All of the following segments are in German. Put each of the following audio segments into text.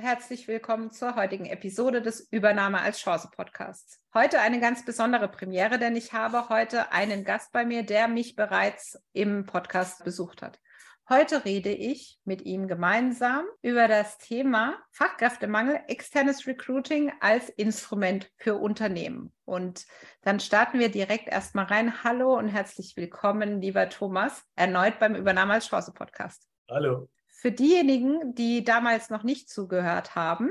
Herzlich willkommen zur heutigen Episode des Übernahme als Chance Podcasts. Heute eine ganz besondere Premiere, denn ich habe heute einen Gast bei mir, der mich bereits im Podcast besucht hat. Heute rede ich mit ihm gemeinsam über das Thema Fachkräftemangel, externes Recruiting als Instrument für Unternehmen. Und dann starten wir direkt erstmal rein. Hallo und herzlich willkommen, lieber Thomas, erneut beim Übernahme als Chance Podcast. Hallo. Für diejenigen, die damals noch nicht zugehört haben,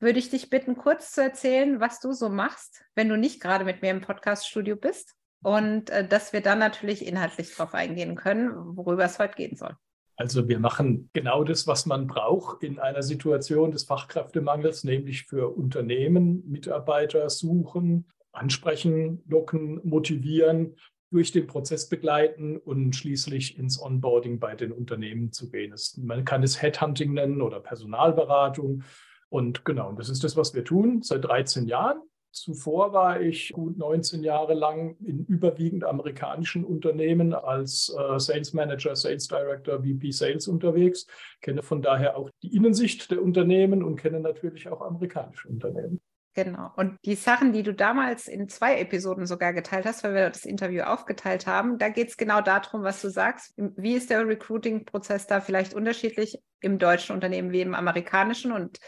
würde ich dich bitten, kurz zu erzählen, was du so machst, wenn du nicht gerade mit mir im Podcaststudio bist. Und äh, dass wir dann natürlich inhaltlich darauf eingehen können, worüber es heute gehen soll. Also wir machen genau das, was man braucht in einer Situation des Fachkräftemangels, nämlich für Unternehmen, Mitarbeiter suchen, ansprechen, locken, motivieren durch den Prozess begleiten und schließlich ins Onboarding bei den Unternehmen zu gehen. man kann es Headhunting nennen oder Personalberatung. Und genau, das ist das, was wir tun seit 13 Jahren. Zuvor war ich gut 19 Jahre lang in überwiegend amerikanischen Unternehmen als äh, Sales Manager, Sales Director, VP Sales unterwegs, kenne von daher auch die Innensicht der Unternehmen und kenne natürlich auch amerikanische Unternehmen. Genau. Und die Sachen, die du damals in zwei Episoden sogar geteilt hast, weil wir das Interview aufgeteilt haben, da geht es genau darum, was du sagst. Wie ist der Recruiting-Prozess da vielleicht unterschiedlich im deutschen Unternehmen wie im amerikanischen? Und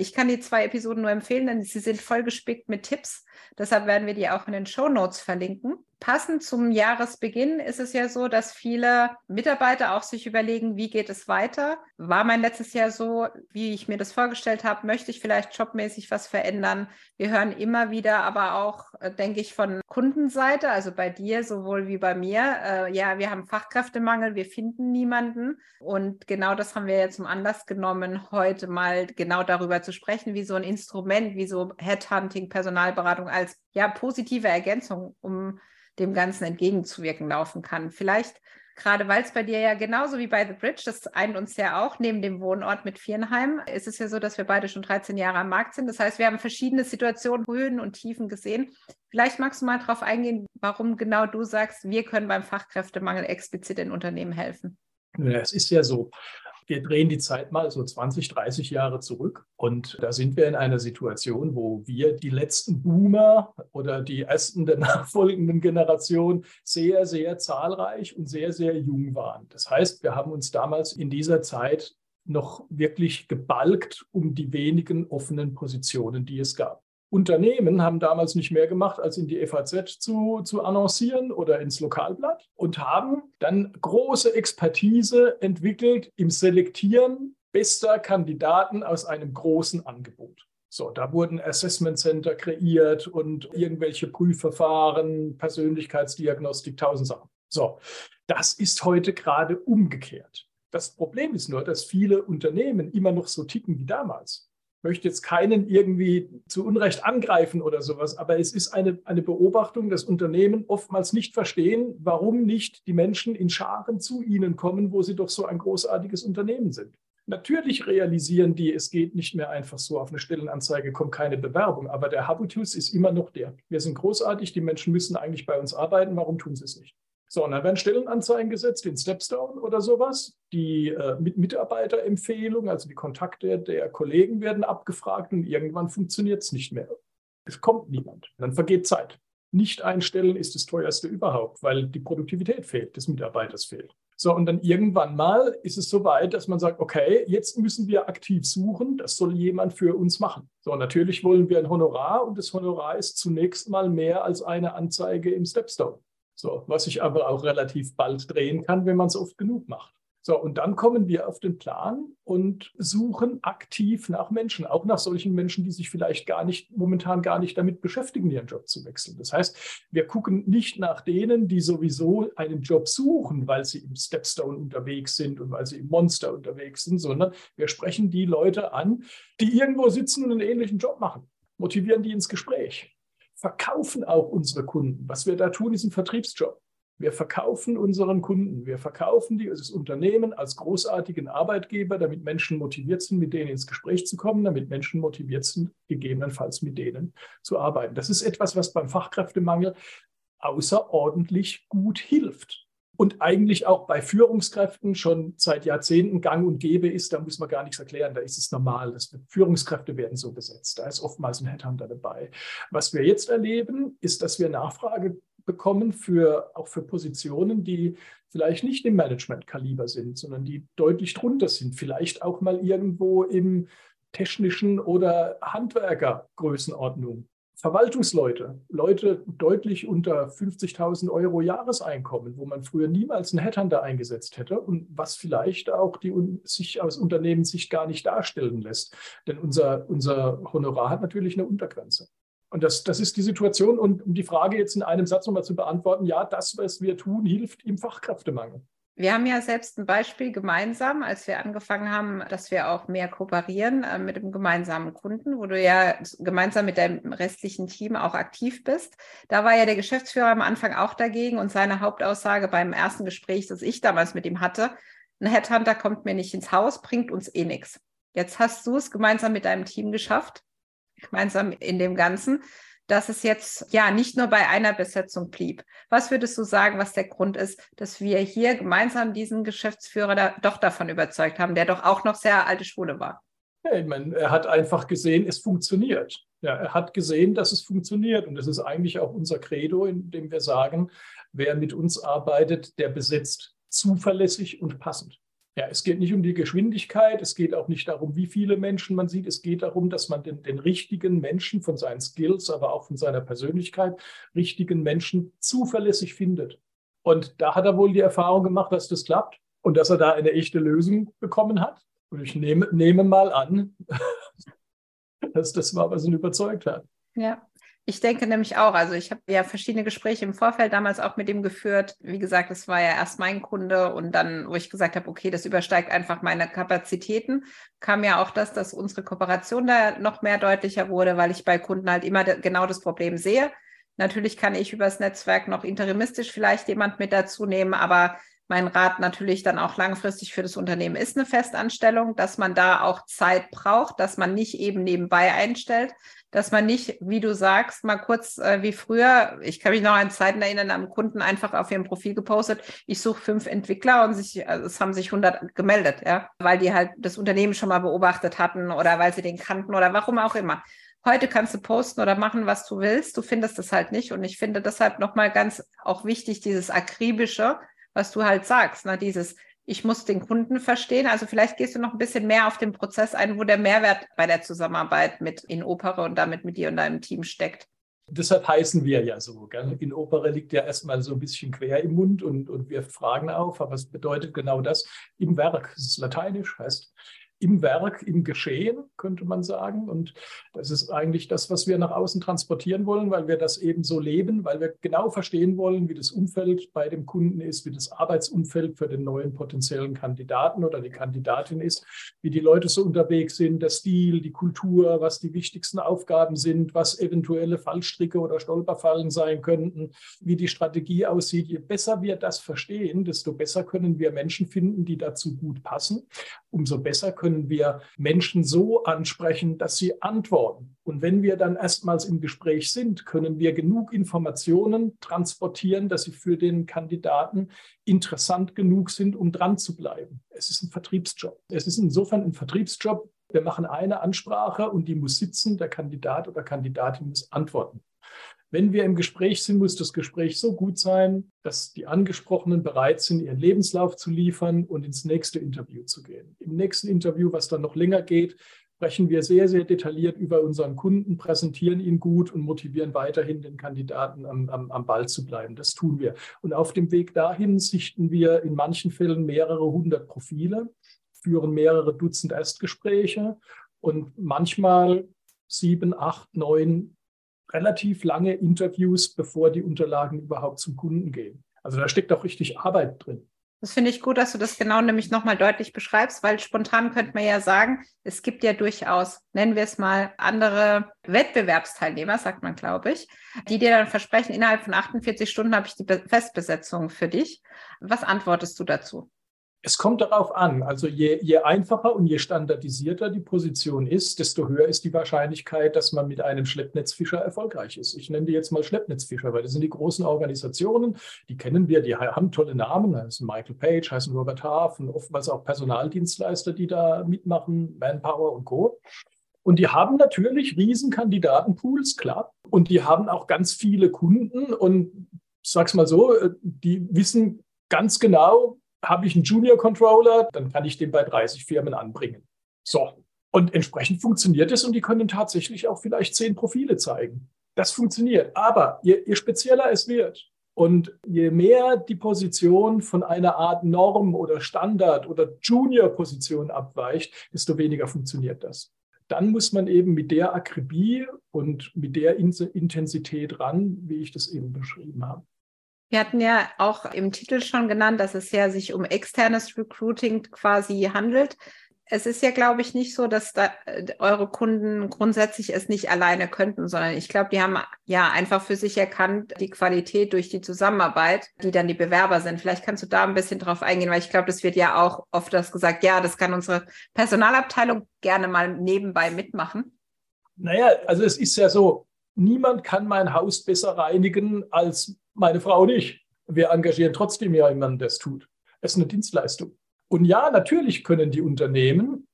ich kann die zwei Episoden nur empfehlen, denn sie sind voll gespickt mit Tipps. Deshalb werden wir die auch in den Show Notes verlinken passend zum Jahresbeginn ist es ja so, dass viele Mitarbeiter auch sich überlegen, wie geht es weiter? War mein letztes Jahr so, wie ich mir das vorgestellt habe? Möchte ich vielleicht jobmäßig was verändern? Wir hören immer wieder, aber auch, äh, denke ich, von Kundenseite, also bei dir sowohl wie bei mir, äh, ja, wir haben Fachkräftemangel, wir finden niemanden. Und genau das haben wir ja zum Anlass genommen, heute mal genau darüber zu sprechen, wie so ein Instrument, wie so Headhunting, Personalberatung als ja positive Ergänzung, um dem Ganzen entgegenzuwirken laufen kann. Vielleicht gerade weil es bei dir ja genauso wie bei The Bridge, das eint uns ja auch neben dem Wohnort mit Vierenheim, ist es ja so, dass wir beide schon 13 Jahre am Markt sind. Das heißt, wir haben verschiedene Situationen, Höhen und Tiefen gesehen. Vielleicht magst du mal darauf eingehen, warum genau du sagst, wir können beim Fachkräftemangel explizit in Unternehmen helfen. Ja, es ist ja so, wir drehen die Zeit mal so 20, 30 Jahre zurück und da sind wir in einer Situation, wo wir die letzten Boomer oder die ersten der nachfolgenden Generation sehr, sehr zahlreich und sehr, sehr jung waren. Das heißt, wir haben uns damals in dieser Zeit noch wirklich gebalgt um die wenigen offenen Positionen, die es gab. Unternehmen haben damals nicht mehr gemacht, als in die FAZ zu, zu annoncieren oder ins Lokalblatt und haben dann große Expertise entwickelt im Selektieren bester Kandidaten aus einem großen Angebot. So, da wurden Assessment Center kreiert und irgendwelche Prüfverfahren, Persönlichkeitsdiagnostik, tausend Sachen. So, das ist heute gerade umgekehrt. Das Problem ist nur, dass viele Unternehmen immer noch so ticken wie damals möchte jetzt keinen irgendwie zu Unrecht angreifen oder sowas, aber es ist eine, eine Beobachtung, dass Unternehmen oftmals nicht verstehen, warum nicht die Menschen in Scharen zu ihnen kommen, wo sie doch so ein großartiges Unternehmen sind. Natürlich realisieren die, es geht nicht mehr einfach so, auf eine Stellenanzeige kommt keine Bewerbung, aber der Habitus ist immer noch der. Wir sind großartig, die Menschen müssen eigentlich bei uns arbeiten, warum tun sie es nicht? So, und dann werden Stellenanzeigen gesetzt in Stepstone oder sowas. Die äh, mit Mitarbeiterempfehlungen, also die Kontakte der Kollegen werden abgefragt und irgendwann funktioniert es nicht mehr. Es kommt niemand. Dann vergeht Zeit. Nicht einstellen ist das teuerste überhaupt, weil die Produktivität fehlt, des Mitarbeiters fehlt. So, und dann irgendwann mal ist es so weit, dass man sagt, okay, jetzt müssen wir aktiv suchen, das soll jemand für uns machen. So, natürlich wollen wir ein Honorar und das Honorar ist zunächst mal mehr als eine Anzeige im Stepstone. So, was sich aber auch relativ bald drehen kann, wenn man es oft genug macht. So, und dann kommen wir auf den Plan und suchen aktiv nach Menschen, auch nach solchen Menschen, die sich vielleicht gar nicht, momentan gar nicht damit beschäftigen, ihren Job zu wechseln. Das heißt, wir gucken nicht nach denen, die sowieso einen Job suchen, weil sie im Stepstone unterwegs sind und weil sie im Monster unterwegs sind, sondern wir sprechen die Leute an, die irgendwo sitzen und einen ähnlichen Job machen, motivieren die ins Gespräch verkaufen auch unsere Kunden. Was wir da tun, ist ein Vertriebsjob. Wir verkaufen unseren Kunden, wir verkaufen die, das Unternehmen als großartigen Arbeitgeber, damit Menschen motiviert sind, mit denen ins Gespräch zu kommen, damit Menschen motiviert sind, gegebenenfalls mit denen zu arbeiten. Das ist etwas, was beim Fachkräftemangel außerordentlich gut hilft und eigentlich auch bei Führungskräften schon seit Jahrzehnten gang und gäbe ist, da muss man gar nichts erklären, da ist es normal. Das, Führungskräfte werden so besetzt, da ist oftmals ein Headhunter dabei. Was wir jetzt erleben, ist, dass wir Nachfrage bekommen für auch für Positionen, die vielleicht nicht im Management-Kaliber sind, sondern die deutlich drunter sind, vielleicht auch mal irgendwo im technischen oder Handwerker-Größenordnung. Verwaltungsleute, Leute deutlich unter 50.000 Euro Jahreseinkommen, wo man früher niemals einen Headhunter eingesetzt hätte und was vielleicht auch die sich aus Unternehmenssicht gar nicht darstellen lässt. Denn unser, unser Honorar hat natürlich eine Untergrenze. Und das, das ist die Situation. Und um die Frage jetzt in einem Satz nochmal zu beantworten, ja, das, was wir tun, hilft im Fachkräftemangel. Wir haben ja selbst ein Beispiel gemeinsam, als wir angefangen haben, dass wir auch mehr kooperieren äh, mit dem gemeinsamen Kunden, wo du ja gemeinsam mit deinem restlichen Team auch aktiv bist. Da war ja der Geschäftsführer am Anfang auch dagegen und seine Hauptaussage beim ersten Gespräch, das ich damals mit ihm hatte, ein Headhunter kommt mir nicht ins Haus, bringt uns eh nichts. Jetzt hast du es gemeinsam mit deinem Team geschafft, gemeinsam in dem Ganzen, dass es jetzt ja nicht nur bei einer Besetzung blieb. Was würdest du sagen, was der Grund ist, dass wir hier gemeinsam diesen Geschäftsführer da doch davon überzeugt haben, der doch auch noch sehr alte Schule war? Ja, ich meine, er hat einfach gesehen, es funktioniert. Ja, er hat gesehen, dass es funktioniert. Und das ist eigentlich auch unser Credo, in dem wir sagen, wer mit uns arbeitet, der besetzt zuverlässig und passend. Ja, es geht nicht um die Geschwindigkeit, es geht auch nicht darum, wie viele Menschen man sieht. Es geht darum, dass man den, den richtigen Menschen von seinen Skills, aber auch von seiner Persönlichkeit, richtigen Menschen zuverlässig findet. Und da hat er wohl die Erfahrung gemacht, dass das klappt und dass er da eine echte Lösung bekommen hat. Und ich nehme, nehme mal an, dass das war, was ihn überzeugt hat. Ja, ich denke nämlich auch, also ich habe ja verschiedene Gespräche im Vorfeld damals auch mit ihm geführt. Wie gesagt, es war ja erst mein Kunde und dann, wo ich gesagt habe, okay, das übersteigt einfach meine Kapazitäten, kam ja auch das, dass unsere Kooperation da noch mehr deutlicher wurde, weil ich bei Kunden halt immer genau das Problem sehe. Natürlich kann ich übers Netzwerk noch interimistisch vielleicht jemand mit dazu nehmen, aber mein Rat natürlich dann auch langfristig für das Unternehmen ist eine Festanstellung, dass man da auch Zeit braucht, dass man nicht eben nebenbei einstellt, dass man nicht, wie du sagst, mal kurz äh, wie früher, ich kann mich noch an Zeiten erinnern, am Kunden einfach auf ihrem Profil gepostet, ich suche fünf Entwickler und sich, also es haben sich 100 gemeldet, ja, weil die halt das Unternehmen schon mal beobachtet hatten oder weil sie den kannten oder warum auch immer. Heute kannst du posten oder machen, was du willst. Du findest das halt nicht. Und ich finde deshalb nochmal ganz auch wichtig, dieses akribische, was du halt sagst, ne? dieses, ich muss den Kunden verstehen. Also vielleicht gehst du noch ein bisschen mehr auf den Prozess ein, wo der Mehrwert bei der Zusammenarbeit mit in Opera und damit mit dir und deinem Team steckt. Deshalb heißen wir ja so. Gell? In Opera liegt ja erstmal so ein bisschen quer im Mund und, und wir fragen auf, aber es bedeutet genau das im Werk. Es ist lateinisch, heißt im Werk, im Geschehen, könnte man sagen. Und das ist eigentlich das, was wir nach außen transportieren wollen, weil wir das eben so leben, weil wir genau verstehen wollen, wie das Umfeld bei dem Kunden ist, wie das Arbeitsumfeld für den neuen potenziellen Kandidaten oder die Kandidatin ist, wie die Leute so unterwegs sind, der Stil, die Kultur, was die wichtigsten Aufgaben sind, was eventuelle Fallstricke oder Stolperfallen sein könnten, wie die Strategie aussieht. Je besser wir das verstehen, desto besser können wir Menschen finden, die dazu gut passen. Umso besser können können wir Menschen so ansprechen, dass sie antworten. Und wenn wir dann erstmals im Gespräch sind, können wir genug Informationen transportieren, dass sie für den Kandidaten interessant genug sind, um dran zu bleiben. Es ist ein Vertriebsjob. Es ist insofern ein Vertriebsjob. Wir machen eine Ansprache und die muss sitzen, der Kandidat oder Kandidatin muss antworten. Wenn wir im Gespräch sind, muss das Gespräch so gut sein, dass die Angesprochenen bereit sind, ihren Lebenslauf zu liefern und ins nächste Interview zu gehen. Im nächsten Interview, was dann noch länger geht, sprechen wir sehr, sehr detailliert über unseren Kunden, präsentieren ihn gut und motivieren weiterhin den Kandidaten am, am, am Ball zu bleiben. Das tun wir. Und auf dem Weg dahin sichten wir in manchen Fällen mehrere hundert Profile, führen mehrere Dutzend Erstgespräche und manchmal sieben, acht, neun relativ lange Interviews, bevor die Unterlagen überhaupt zum Kunden gehen. Also da steckt auch richtig Arbeit drin. Das finde ich gut, dass du das genau nämlich nochmal deutlich beschreibst, weil spontan könnte man ja sagen, es gibt ja durchaus, nennen wir es mal, andere Wettbewerbsteilnehmer, sagt man, glaube ich, die dir dann versprechen, innerhalb von 48 Stunden habe ich die Festbesetzung für dich. Was antwortest du dazu? Es kommt darauf an. Also je, je, einfacher und je standardisierter die Position ist, desto höher ist die Wahrscheinlichkeit, dass man mit einem Schleppnetzfischer erfolgreich ist. Ich nenne die jetzt mal Schleppnetzfischer, weil das sind die großen Organisationen, die kennen wir, die haben tolle Namen, heißen Michael Page, heißen Robert Half und oftmals auch Personaldienstleister, die da mitmachen, Manpower und Co. Und die haben natürlich riesen Kandidatenpools, klar. Und die haben auch ganz viele Kunden und sag's mal so, die wissen ganz genau, habe ich einen Junior Controller, dann kann ich den bei 30 Firmen anbringen. So. Und entsprechend funktioniert es und die können tatsächlich auch vielleicht zehn Profile zeigen. Das funktioniert. Aber je, je spezieller es wird und je mehr die Position von einer Art Norm oder Standard oder Junior-Position abweicht, desto weniger funktioniert das. Dann muss man eben mit der Akribie und mit der Intensität ran, wie ich das eben beschrieben habe. Wir hatten ja auch im Titel schon genannt, dass es ja sich um externes Recruiting quasi handelt. Es ist ja, glaube ich, nicht so, dass da äh, eure Kunden grundsätzlich es nicht alleine könnten, sondern ich glaube, die haben ja einfach für sich erkannt, die Qualität durch die Zusammenarbeit, die dann die Bewerber sind. Vielleicht kannst du da ein bisschen drauf eingehen, weil ich glaube, das wird ja auch oft das gesagt, ja, das kann unsere Personalabteilung gerne mal nebenbei mitmachen. Naja, also es ist ja so, niemand kann mein Haus besser reinigen als meine Frau nicht. Wir engagieren trotzdem ja jemanden, der es tut. Es ist eine Dienstleistung. Und ja, natürlich können die Unternehmen,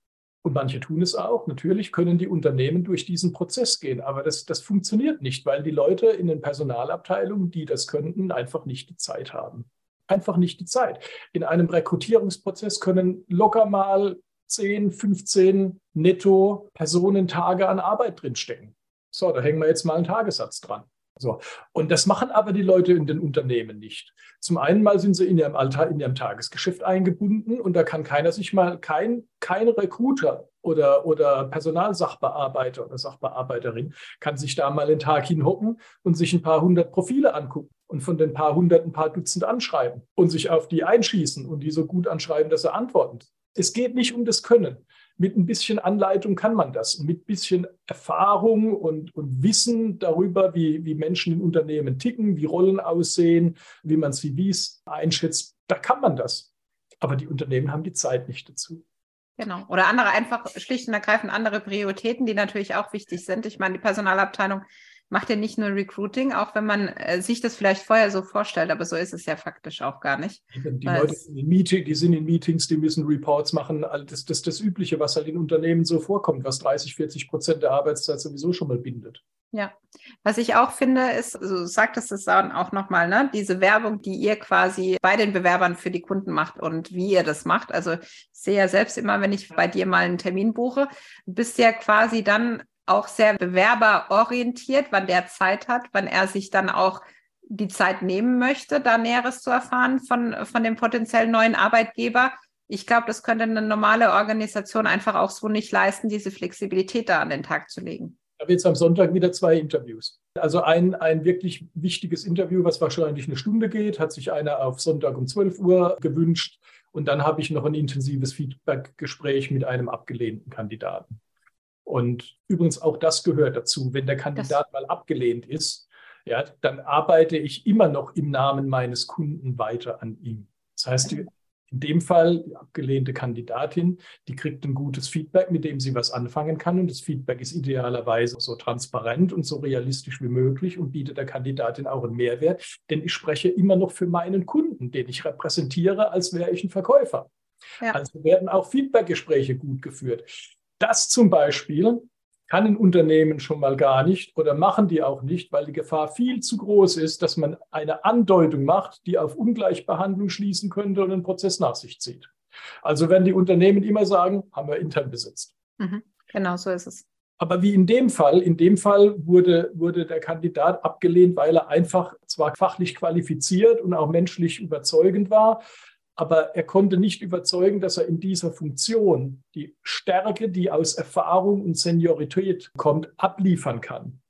und manche tun es auch, natürlich können die Unternehmen durch diesen Prozess gehen. Aber das, das funktioniert nicht, weil die Leute in den Personalabteilungen, die das könnten, einfach nicht die Zeit haben. Einfach nicht die Zeit. In einem Rekrutierungsprozess können locker mal 10, 15 netto Personentage an Arbeit drinstecken. So, da hängen wir jetzt mal einen Tagessatz dran. So. Und das machen aber die Leute in den Unternehmen nicht. Zum einen mal sind sie in ihrem Alltag, in ihrem Tagesgeschäft eingebunden und da kann keiner sich mal, kein, kein Recruiter oder, oder Personalsachbearbeiter oder Sachbearbeiterin kann sich da mal den Tag hinhocken und sich ein paar hundert Profile angucken und von den paar hundert ein paar Dutzend anschreiben und sich auf die einschießen und die so gut anschreiben, dass sie antworten. Es geht nicht um das Können mit ein bisschen Anleitung kann man das. Mit ein bisschen Erfahrung und, und Wissen darüber, wie, wie Menschen in Unternehmen ticken, wie Rollen aussehen, wie man CVs einschätzt, da kann man das. Aber die Unternehmen haben die Zeit nicht dazu. Genau. Oder andere einfach schlicht und ergreifend andere Prioritäten, die natürlich auch wichtig sind. Ich meine, die Personalabteilung macht ja nicht nur Recruiting, auch wenn man äh, sich das vielleicht vorher so vorstellt, aber so ist es ja faktisch auch gar nicht. Die Leute sind in, Meeting, die sind in Meetings, die müssen Reports machen. Das ist das, das Übliche, was halt in Unternehmen so vorkommt, was 30, 40 Prozent der Arbeitszeit sowieso schon mal bindet. Ja, was ich auch finde, ist, also du sagtest es auch nochmal, ne, diese Werbung, die ihr quasi bei den Bewerbern für die Kunden macht und wie ihr das macht. Also ich sehe ja selbst immer, wenn ich bei dir mal einen Termin buche, bist ja quasi dann auch sehr bewerberorientiert, wann der Zeit hat, wann er sich dann auch die Zeit nehmen möchte, da Näheres zu erfahren von, von dem potenziellen neuen Arbeitgeber. Ich glaube, das könnte eine normale Organisation einfach auch so nicht leisten, diese Flexibilität da an den Tag zu legen. Ich habe jetzt am Sonntag wieder zwei Interviews. Also ein, ein wirklich wichtiges Interview, was wahrscheinlich eine Stunde geht, hat sich einer auf Sonntag um 12 Uhr gewünscht. Und dann habe ich noch ein intensives Feedback-Gespräch mit einem abgelehnten Kandidaten. Und übrigens auch das gehört dazu. Wenn der Kandidat das mal abgelehnt ist, ja, dann arbeite ich immer noch im Namen meines Kunden weiter an ihm. Das heißt, in dem Fall die abgelehnte Kandidatin, die kriegt ein gutes Feedback, mit dem sie was anfangen kann. Und das Feedback ist idealerweise so transparent und so realistisch wie möglich und bietet der Kandidatin auch einen Mehrwert. Denn ich spreche immer noch für meinen Kunden, den ich repräsentiere, als wäre ich ein Verkäufer. Ja. Also werden auch Feedbackgespräche gut geführt. Das zum Beispiel kann ein Unternehmen schon mal gar nicht oder machen die auch nicht, weil die Gefahr viel zu groß ist, dass man eine Andeutung macht, die auf Ungleichbehandlung schließen könnte und einen Prozess nach sich zieht. Also werden die Unternehmen immer sagen, haben wir intern besetzt. Mhm. Genau, so ist es. Aber wie in dem Fall, in dem Fall wurde, wurde der Kandidat abgelehnt, weil er einfach zwar fachlich qualifiziert und auch menschlich überzeugend war, aber er konnte nicht überzeugen, dass er in dieser Funktion die Stärke, die aus Erfahrung und Seniorität kommt, abliefern kann.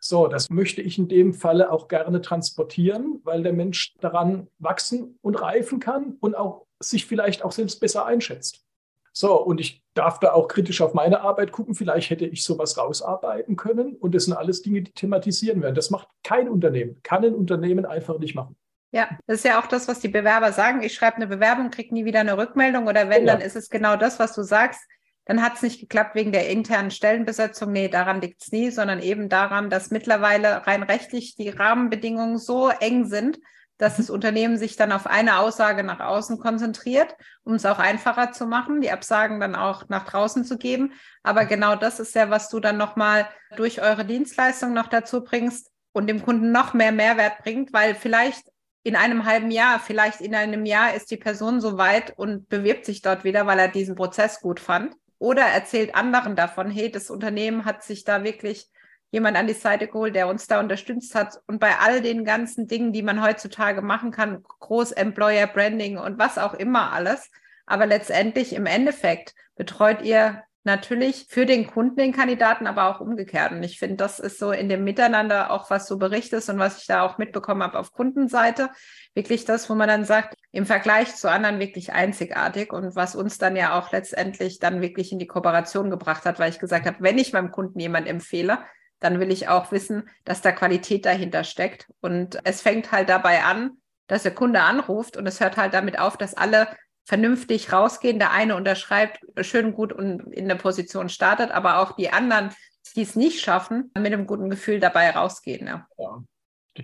So, das möchte ich in dem Falle auch gerne transportieren, weil der Mensch daran wachsen und reifen kann und auch sich vielleicht auch selbst besser einschätzt. So, und ich darf da auch kritisch auf meine Arbeit gucken. Vielleicht hätte ich sowas rausarbeiten können. Und das sind alles Dinge, die thematisieren werden. Das macht kein Unternehmen, kann ein Unternehmen einfach nicht machen. Ja, das ist ja auch das, was die Bewerber sagen. Ich schreibe eine Bewerbung, kriege nie wieder eine Rückmeldung. Oder wenn, ja. dann ist es genau das, was du sagst. Dann hat es nicht geklappt wegen der internen Stellenbesetzung. Nee, daran liegt es nie, sondern eben daran, dass mittlerweile rein rechtlich die Rahmenbedingungen so eng sind, dass das Unternehmen sich dann auf eine Aussage nach außen konzentriert, um es auch einfacher zu machen, die Absagen dann auch nach draußen zu geben. Aber genau das ist ja, was du dann nochmal durch eure Dienstleistung noch dazu bringst und dem Kunden noch mehr Mehrwert bringt, weil vielleicht in einem halben Jahr, vielleicht in einem Jahr ist die Person so weit und bewirbt sich dort wieder, weil er diesen Prozess gut fand. Oder erzählt anderen davon, hey, das Unternehmen hat sich da wirklich jemand an die Seite geholt, der uns da unterstützt hat. Und bei all den ganzen Dingen, die man heutzutage machen kann, Groß-Employer Branding und was auch immer alles. Aber letztendlich im Endeffekt betreut ihr natürlich für den Kunden den Kandidaten, aber auch umgekehrt. Und ich finde, das ist so in dem Miteinander auch, was du berichtest und was ich da auch mitbekommen habe auf Kundenseite, wirklich das, wo man dann sagt, im Vergleich zu anderen wirklich einzigartig und was uns dann ja auch letztendlich dann wirklich in die Kooperation gebracht hat, weil ich gesagt habe, wenn ich meinem Kunden jemand empfehle, dann will ich auch wissen, dass da Qualität dahinter steckt. Und es fängt halt dabei an, dass der Kunde anruft und es hört halt damit auf, dass alle vernünftig rausgehen. Der eine unterschreibt schön gut und in der Position startet, aber auch die anderen, die es nicht schaffen, mit einem guten Gefühl dabei rausgehen. Ja. ja.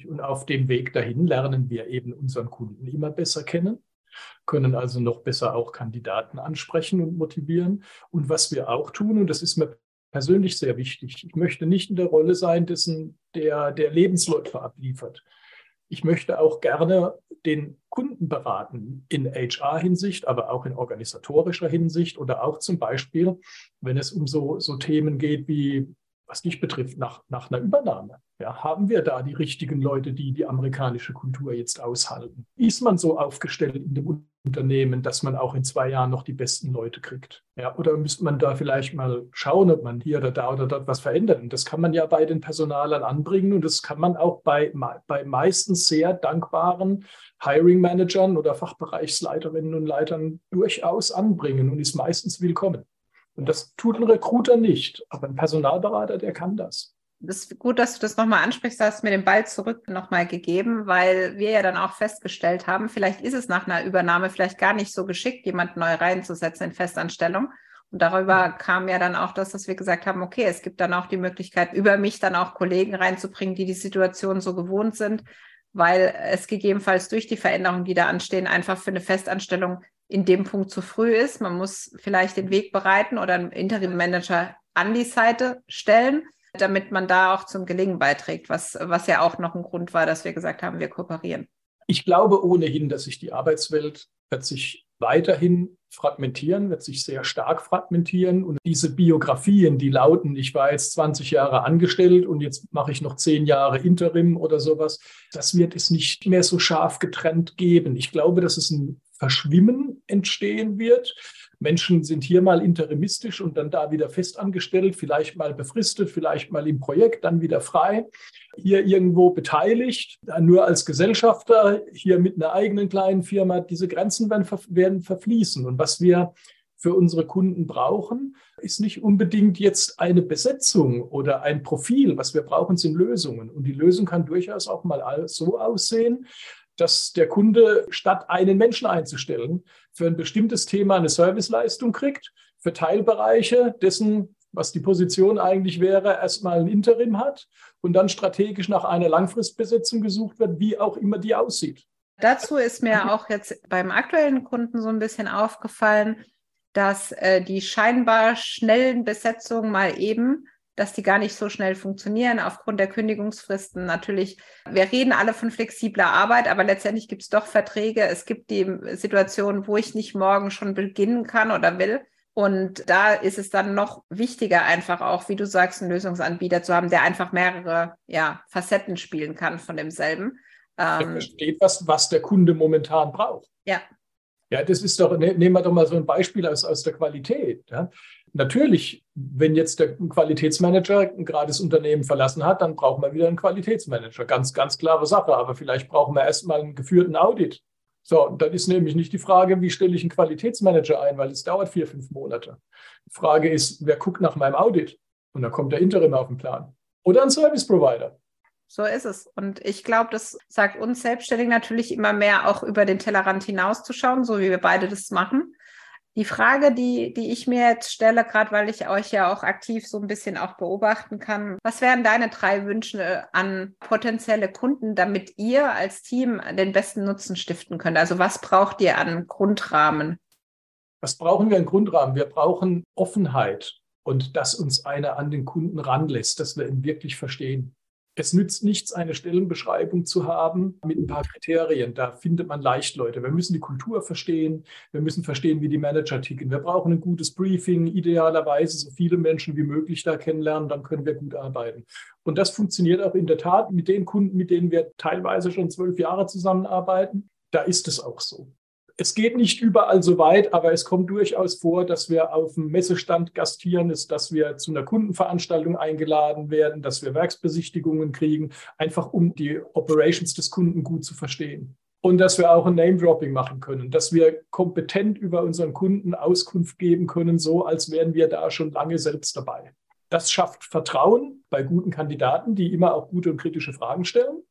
Und auf dem Weg dahin lernen wir eben unseren Kunden immer besser kennen, können also noch besser auch Kandidaten ansprechen und motivieren. Und was wir auch tun, und das ist mir persönlich sehr wichtig. Ich möchte nicht in der Rolle sein, dessen, der, der Lebensläufe abliefert. Ich möchte auch gerne den Kunden beraten in HR-Hinsicht, aber auch in organisatorischer Hinsicht oder auch zum Beispiel, wenn es um so, so Themen geht wie was dich betrifft, nach, nach einer Übernahme. Ja, haben wir da die richtigen Leute, die die amerikanische Kultur jetzt aushalten? Ist man so aufgestellt in dem Unternehmen, dass man auch in zwei Jahren noch die besten Leute kriegt? Ja, oder müsste man da vielleicht mal schauen, ob man hier oder da oder dort was verändert? Und das kann man ja bei den Personalern anbringen und das kann man auch bei, bei meistens sehr dankbaren Hiring Managern oder Fachbereichsleiterinnen und Leitern durchaus anbringen und ist meistens willkommen. Und das tut ein Recruiter nicht, aber ein Personalberater, der kann das. Das ist gut, dass du das nochmal ansprichst. Du hast mir den Ball zurück nochmal gegeben, weil wir ja dann auch festgestellt haben, vielleicht ist es nach einer Übernahme vielleicht gar nicht so geschickt, jemanden neu reinzusetzen in Festanstellung. Und darüber kam ja dann auch das, dass wir gesagt haben, okay, es gibt dann auch die Möglichkeit, über mich dann auch Kollegen reinzubringen, die die Situation so gewohnt sind, weil es gegebenenfalls durch die Veränderungen, die da anstehen, einfach für eine Festanstellung in dem Punkt zu früh ist. Man muss vielleicht den Weg bereiten oder einen Interim-Manager an die Seite stellen, damit man da auch zum Gelingen beiträgt, was, was ja auch noch ein Grund war, dass wir gesagt haben, wir kooperieren. Ich glaube ohnehin, dass sich die Arbeitswelt wird sich weiterhin fragmentieren, wird sich sehr stark fragmentieren. Und diese Biografien, die lauten, ich war jetzt 20 Jahre angestellt und jetzt mache ich noch 10 Jahre Interim oder sowas, das wird es nicht mehr so scharf getrennt geben. Ich glaube, dass es ein Verschwimmen entstehen wird. Menschen sind hier mal interimistisch und dann da wieder festangestellt, vielleicht mal befristet, vielleicht mal im Projekt, dann wieder frei, hier irgendwo beteiligt, nur als Gesellschafter, hier mit einer eigenen kleinen Firma. Diese Grenzen werden, werden verfließen. Und was wir für unsere Kunden brauchen, ist nicht unbedingt jetzt eine Besetzung oder ein Profil. Was wir brauchen, sind Lösungen. Und die Lösung kann durchaus auch mal so aussehen, dass der Kunde statt einen Menschen einzustellen, für ein bestimmtes Thema eine Serviceleistung kriegt, für Teilbereiche dessen, was die Position eigentlich wäre, erstmal ein Interim hat und dann strategisch nach einer Langfristbesetzung gesucht wird, wie auch immer die aussieht. Dazu ist mir auch jetzt beim aktuellen Kunden so ein bisschen aufgefallen, dass äh, die scheinbar schnellen Besetzungen mal eben dass die gar nicht so schnell funktionieren aufgrund der Kündigungsfristen. Natürlich, wir reden alle von flexibler Arbeit, aber letztendlich gibt es doch Verträge. Es gibt die Situation, wo ich nicht morgen schon beginnen kann oder will. Und da ist es dann noch wichtiger, einfach auch, wie du sagst, einen Lösungsanbieter zu haben, der einfach mehrere ja, Facetten spielen kann von demselben. Der ähm, versteht, was, was der Kunde momentan braucht. Ja. Ja, das ist doch, ne, nehmen wir doch mal so ein Beispiel aus, aus der Qualität. Ja natürlich, wenn jetzt der Qualitätsmanager gerade das Unternehmen verlassen hat, dann brauchen wir wieder einen Qualitätsmanager. Ganz, ganz klare Sache. Aber vielleicht brauchen wir erstmal einen geführten Audit. So, dann ist nämlich nicht die Frage, wie stelle ich einen Qualitätsmanager ein, weil es dauert vier, fünf Monate. Die Frage ist, wer guckt nach meinem Audit? Und dann kommt der Interim auf den Plan. Oder ein Service Provider. So ist es. Und ich glaube, das sagt uns Selbstständigen natürlich immer mehr auch über den Tellerrand hinauszuschauen, so wie wir beide das machen. Die Frage, die, die ich mir jetzt stelle, gerade weil ich euch ja auch aktiv so ein bisschen auch beobachten kann, was wären deine drei Wünsche an potenzielle Kunden, damit ihr als Team den besten Nutzen stiften könnt? Also was braucht ihr an Grundrahmen? Was brauchen wir an Grundrahmen? Wir brauchen Offenheit und dass uns einer an den Kunden ranlässt, dass wir ihn wirklich verstehen. Es nützt nichts, eine Stellenbeschreibung zu haben mit ein paar Kriterien. Da findet man leicht Leute. Wir müssen die Kultur verstehen. Wir müssen verstehen, wie die Manager ticken. Wir brauchen ein gutes Briefing, idealerweise so viele Menschen wie möglich da kennenlernen. Dann können wir gut arbeiten. Und das funktioniert auch in der Tat mit den Kunden, mit denen wir teilweise schon zwölf Jahre zusammenarbeiten. Da ist es auch so es geht nicht überall so weit, aber es kommt durchaus vor, dass wir auf dem Messestand gastieren, ist, dass wir zu einer Kundenveranstaltung eingeladen werden, dass wir Werksbesichtigungen kriegen, einfach um die Operations des Kunden gut zu verstehen. Und dass wir auch ein Name-Dropping machen können, dass wir kompetent über unseren Kunden Auskunft geben können, so als wären wir da schon lange selbst dabei. Das schafft Vertrauen bei guten Kandidaten, die immer auch gute und kritische Fragen stellen.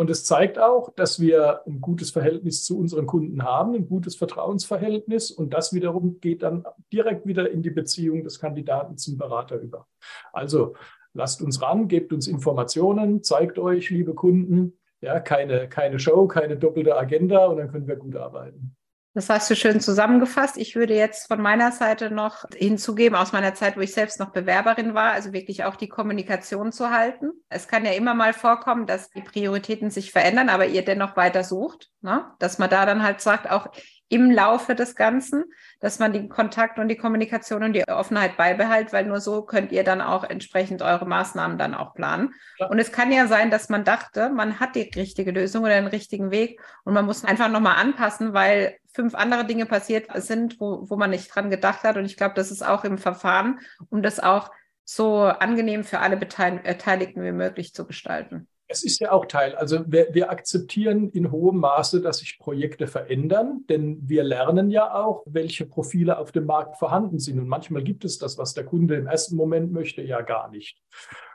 Und es zeigt auch, dass wir ein gutes Verhältnis zu unseren Kunden haben, ein gutes Vertrauensverhältnis. Und das wiederum geht dann direkt wieder in die Beziehung des Kandidaten zum Berater über. Also lasst uns ran, gebt uns Informationen, zeigt euch, liebe Kunden, ja, keine, keine Show, keine doppelte Agenda und dann können wir gut arbeiten. Das hast du schön zusammengefasst. Ich würde jetzt von meiner Seite noch hinzugeben, aus meiner Zeit, wo ich selbst noch Bewerberin war, also wirklich auch die Kommunikation zu halten. Es kann ja immer mal vorkommen, dass die Prioritäten sich verändern, aber ihr dennoch weiter sucht, ne? dass man da dann halt sagt, auch im Laufe des Ganzen, dass man den Kontakt und die Kommunikation und die Offenheit beibehält, weil nur so könnt ihr dann auch entsprechend eure Maßnahmen dann auch planen. Ja. Und es kann ja sein, dass man dachte, man hat die richtige Lösung oder den richtigen Weg und man muss einfach nochmal anpassen, weil fünf andere Dinge passiert sind, wo, wo man nicht dran gedacht hat. Und ich glaube, das ist auch im Verfahren, um das auch so angenehm für alle Beteiligten wie möglich zu gestalten. Es ist ja auch Teil. Also wir, wir, akzeptieren in hohem Maße, dass sich Projekte verändern, denn wir lernen ja auch, welche Profile auf dem Markt vorhanden sind. Und manchmal gibt es das, was der Kunde im ersten Moment möchte, ja gar nicht.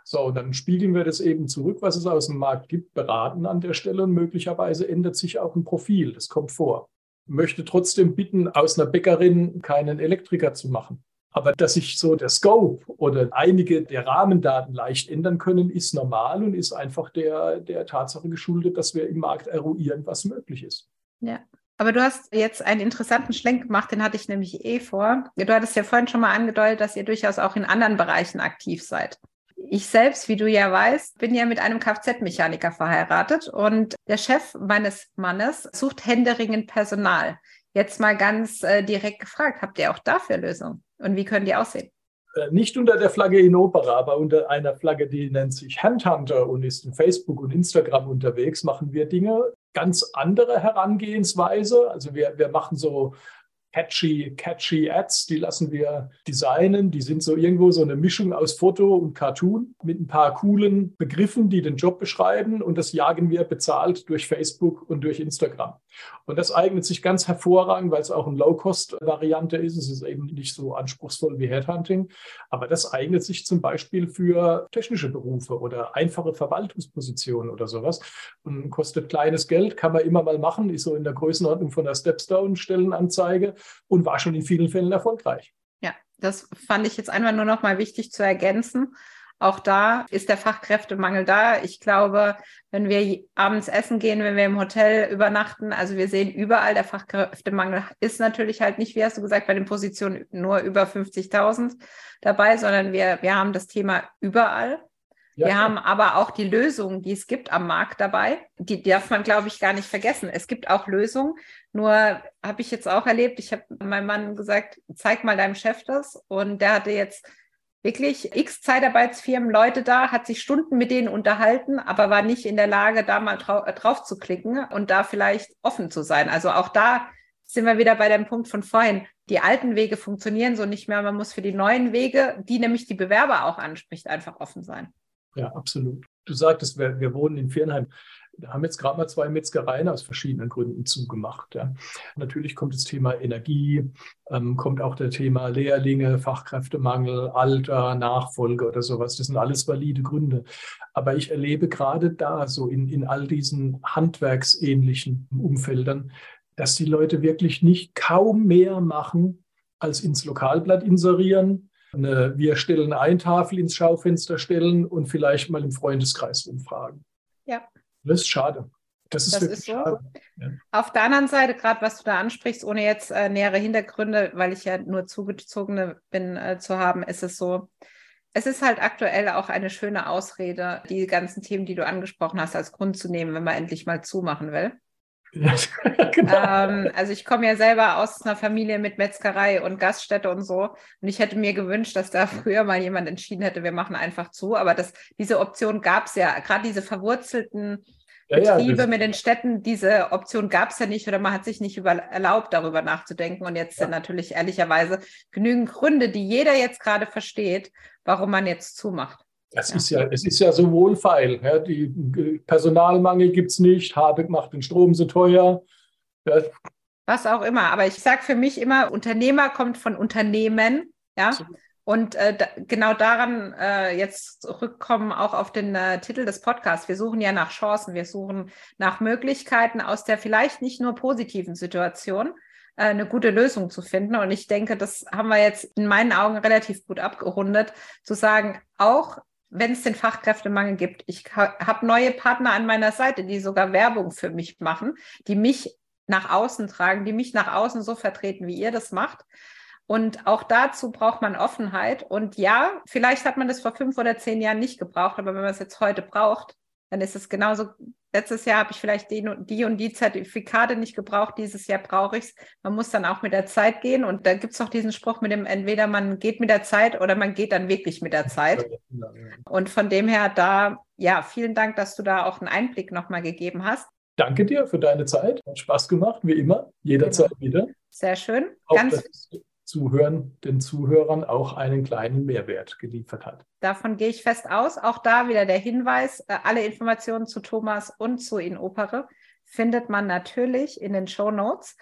So, und dann spiegeln wir das eben zurück, was es aus dem Markt gibt, beraten an der Stelle und möglicherweise ändert sich auch ein Profil. Das kommt vor. Möchte trotzdem bitten, aus einer Bäckerin keinen Elektriker zu machen. Aber dass sich so der Scope oder einige der Rahmendaten leicht ändern können, ist normal und ist einfach der, der Tatsache geschuldet, dass wir im Markt eruieren, was möglich ist. Ja. Aber du hast jetzt einen interessanten Schlenk gemacht, den hatte ich nämlich eh vor. Du hattest ja vorhin schon mal angedeutet, dass ihr durchaus auch in anderen Bereichen aktiv seid. Ich selbst, wie du ja weißt, bin ja mit einem Kfz-Mechaniker verheiratet und der Chef meines Mannes sucht händeringend Personal. Jetzt mal ganz äh, direkt gefragt, habt ihr auch dafür Lösungen? Und wie können die aussehen? Äh, nicht unter der Flagge Inopera, aber unter einer Flagge, die nennt sich Handhunter und ist in Facebook und Instagram unterwegs, machen wir Dinge. Ganz andere Herangehensweise. Also wir, wir machen so catchy, catchy Ads, die lassen wir designen. Die sind so irgendwo so eine Mischung aus Foto und Cartoon mit ein paar coolen Begriffen, die den Job beschreiben. Und das jagen wir bezahlt durch Facebook und durch Instagram. Und das eignet sich ganz hervorragend, weil es auch eine Low-Cost-Variante ist. Es ist eben nicht so anspruchsvoll wie Headhunting. Aber das eignet sich zum Beispiel für technische Berufe oder einfache Verwaltungspositionen oder sowas. Und kostet kleines Geld, kann man immer mal machen, ist so in der Größenordnung von der Stepstone-Stellenanzeige und war schon in vielen Fällen erfolgreich. Ja, das fand ich jetzt einmal nur noch mal wichtig zu ergänzen. Auch da ist der Fachkräftemangel da. Ich glaube, wenn wir abends essen gehen, wenn wir im Hotel übernachten, also wir sehen überall, der Fachkräftemangel ist natürlich halt nicht, wie hast du gesagt, bei den Positionen nur über 50.000 dabei, sondern wir, wir haben das Thema überall. Ja, wir haben aber auch die Lösungen, die es gibt am Markt dabei. Die darf man, glaube ich, gar nicht vergessen. Es gibt auch Lösungen. Nur habe ich jetzt auch erlebt, ich habe meinem Mann gesagt, zeig mal deinem Chef das. Und der hatte jetzt wirklich x Zeitarbeitsfirmen Leute da, hat sich Stunden mit denen unterhalten, aber war nicht in der Lage, da mal drau drauf zu klicken und da vielleicht offen zu sein. Also auch da sind wir wieder bei dem Punkt von vorhin. Die alten Wege funktionieren so nicht mehr. Man muss für die neuen Wege, die nämlich die Bewerber auch anspricht, einfach offen sein. Ja, absolut. Du sagtest, wir, wir wohnen in Viernheim. Da haben jetzt gerade mal zwei Metzgereien aus verschiedenen Gründen zugemacht. Ja. Natürlich kommt das Thema Energie, ähm, kommt auch der Thema Lehrlinge, Fachkräftemangel, Alter, Nachfolge oder sowas. Das sind alles valide Gründe. Aber ich erlebe gerade da, so in, in all diesen handwerksähnlichen Umfeldern, dass die Leute wirklich nicht kaum mehr machen, als ins Lokalblatt inserieren, eine Wir stellen ein Tafel ins Schaufenster stellen und vielleicht mal im Freundeskreis umfragen. Ja. Das ist schade. Das ist, das ist so. Ja. Auf der anderen Seite, gerade was du da ansprichst, ohne jetzt äh, nähere Hintergründe, weil ich ja nur zugezogene bin, äh, zu haben, ist es so, es ist halt aktuell auch eine schöne Ausrede, die ganzen Themen, die du angesprochen hast, als Grund zu nehmen, wenn man endlich mal zumachen will. Ja, genau. ähm, also ich komme ja selber aus einer Familie mit Metzgerei und Gaststätte und so. Und ich hätte mir gewünscht, dass da früher mal jemand entschieden hätte, wir machen einfach zu. Aber das, diese Option gab es ja. Gerade diese verwurzelten ja, Betriebe ja, mit den Städten, diese Option gab es ja nicht oder man hat sich nicht über, erlaubt, darüber nachzudenken. Und jetzt sind natürlich ehrlicherweise genügend Gründe, die jeder jetzt gerade versteht, warum man jetzt zumacht. Es, ja. Ist ja, es ist ja so wohlfeil. Ja, die Personalmangel gibt es nicht, Habeck macht den Strom so teuer. Ja. Was auch immer. Aber ich sage für mich immer, Unternehmer kommt von Unternehmen. Ja. Und äh, da, genau daran äh, jetzt zurückkommen, auch auf den äh, Titel des Podcasts. Wir suchen ja nach Chancen, wir suchen nach Möglichkeiten aus der vielleicht nicht nur positiven Situation, äh, eine gute Lösung zu finden. Und ich denke, das haben wir jetzt in meinen Augen relativ gut abgerundet, zu sagen, auch wenn es den Fachkräftemangel gibt. Ich habe neue Partner an meiner Seite, die sogar Werbung für mich machen, die mich nach außen tragen, die mich nach außen so vertreten, wie ihr das macht. Und auch dazu braucht man Offenheit. Und ja, vielleicht hat man das vor fünf oder zehn Jahren nicht gebraucht, aber wenn man es jetzt heute braucht, dann ist es genauso. Letztes Jahr habe ich vielleicht die, die und die Zertifikate nicht gebraucht, dieses Jahr brauche ich es. Man muss dann auch mit der Zeit gehen. Und da gibt es auch diesen Spruch mit dem, entweder man geht mit der Zeit oder man geht dann wirklich mit der Zeit. Und von dem her da, ja, vielen Dank, dass du da auch einen Einblick nochmal gegeben hast. Danke dir für deine Zeit. Hat Spaß gemacht, wie immer. Jederzeit genau. wieder. Sehr schön. Auch Ganz Zuhören, den Zuhörern auch einen kleinen Mehrwert geliefert hat. Davon gehe ich fest aus. Auch da wieder der Hinweis, äh, alle Informationen zu Thomas und zu Inopere findet man natürlich in den Show Notes.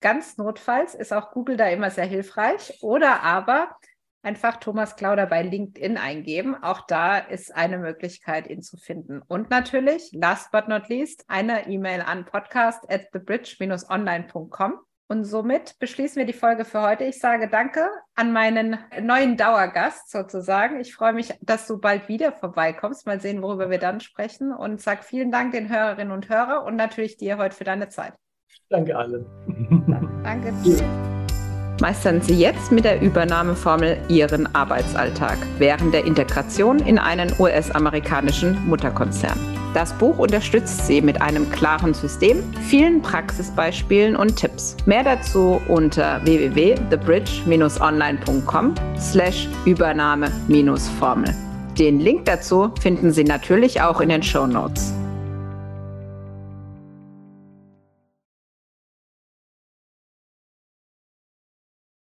Ganz notfalls ist auch Google da immer sehr hilfreich. Oder aber einfach Thomas Klauder bei LinkedIn eingeben. Auch da ist eine Möglichkeit, ihn zu finden. Und natürlich, last but not least, eine E-Mail an podcast at thebridge-online.com. Und somit beschließen wir die Folge für heute. Ich sage Danke an meinen neuen Dauergast sozusagen. Ich freue mich, dass du bald wieder vorbeikommst. Mal sehen, worüber wir dann sprechen. Und sage vielen Dank den Hörerinnen und Hörern und natürlich dir heute für deine Zeit. Danke allen. Danke. Tschüss. Meistern Sie jetzt mit der Übernahmeformel Ihren Arbeitsalltag während der Integration in einen US-amerikanischen Mutterkonzern. Das Buch unterstützt Sie mit einem klaren System, vielen Praxisbeispielen und Tipps. Mehr dazu unter www.thebridge-online.com slash Übernahme-Formel. Den Link dazu finden Sie natürlich auch in den Show Notes.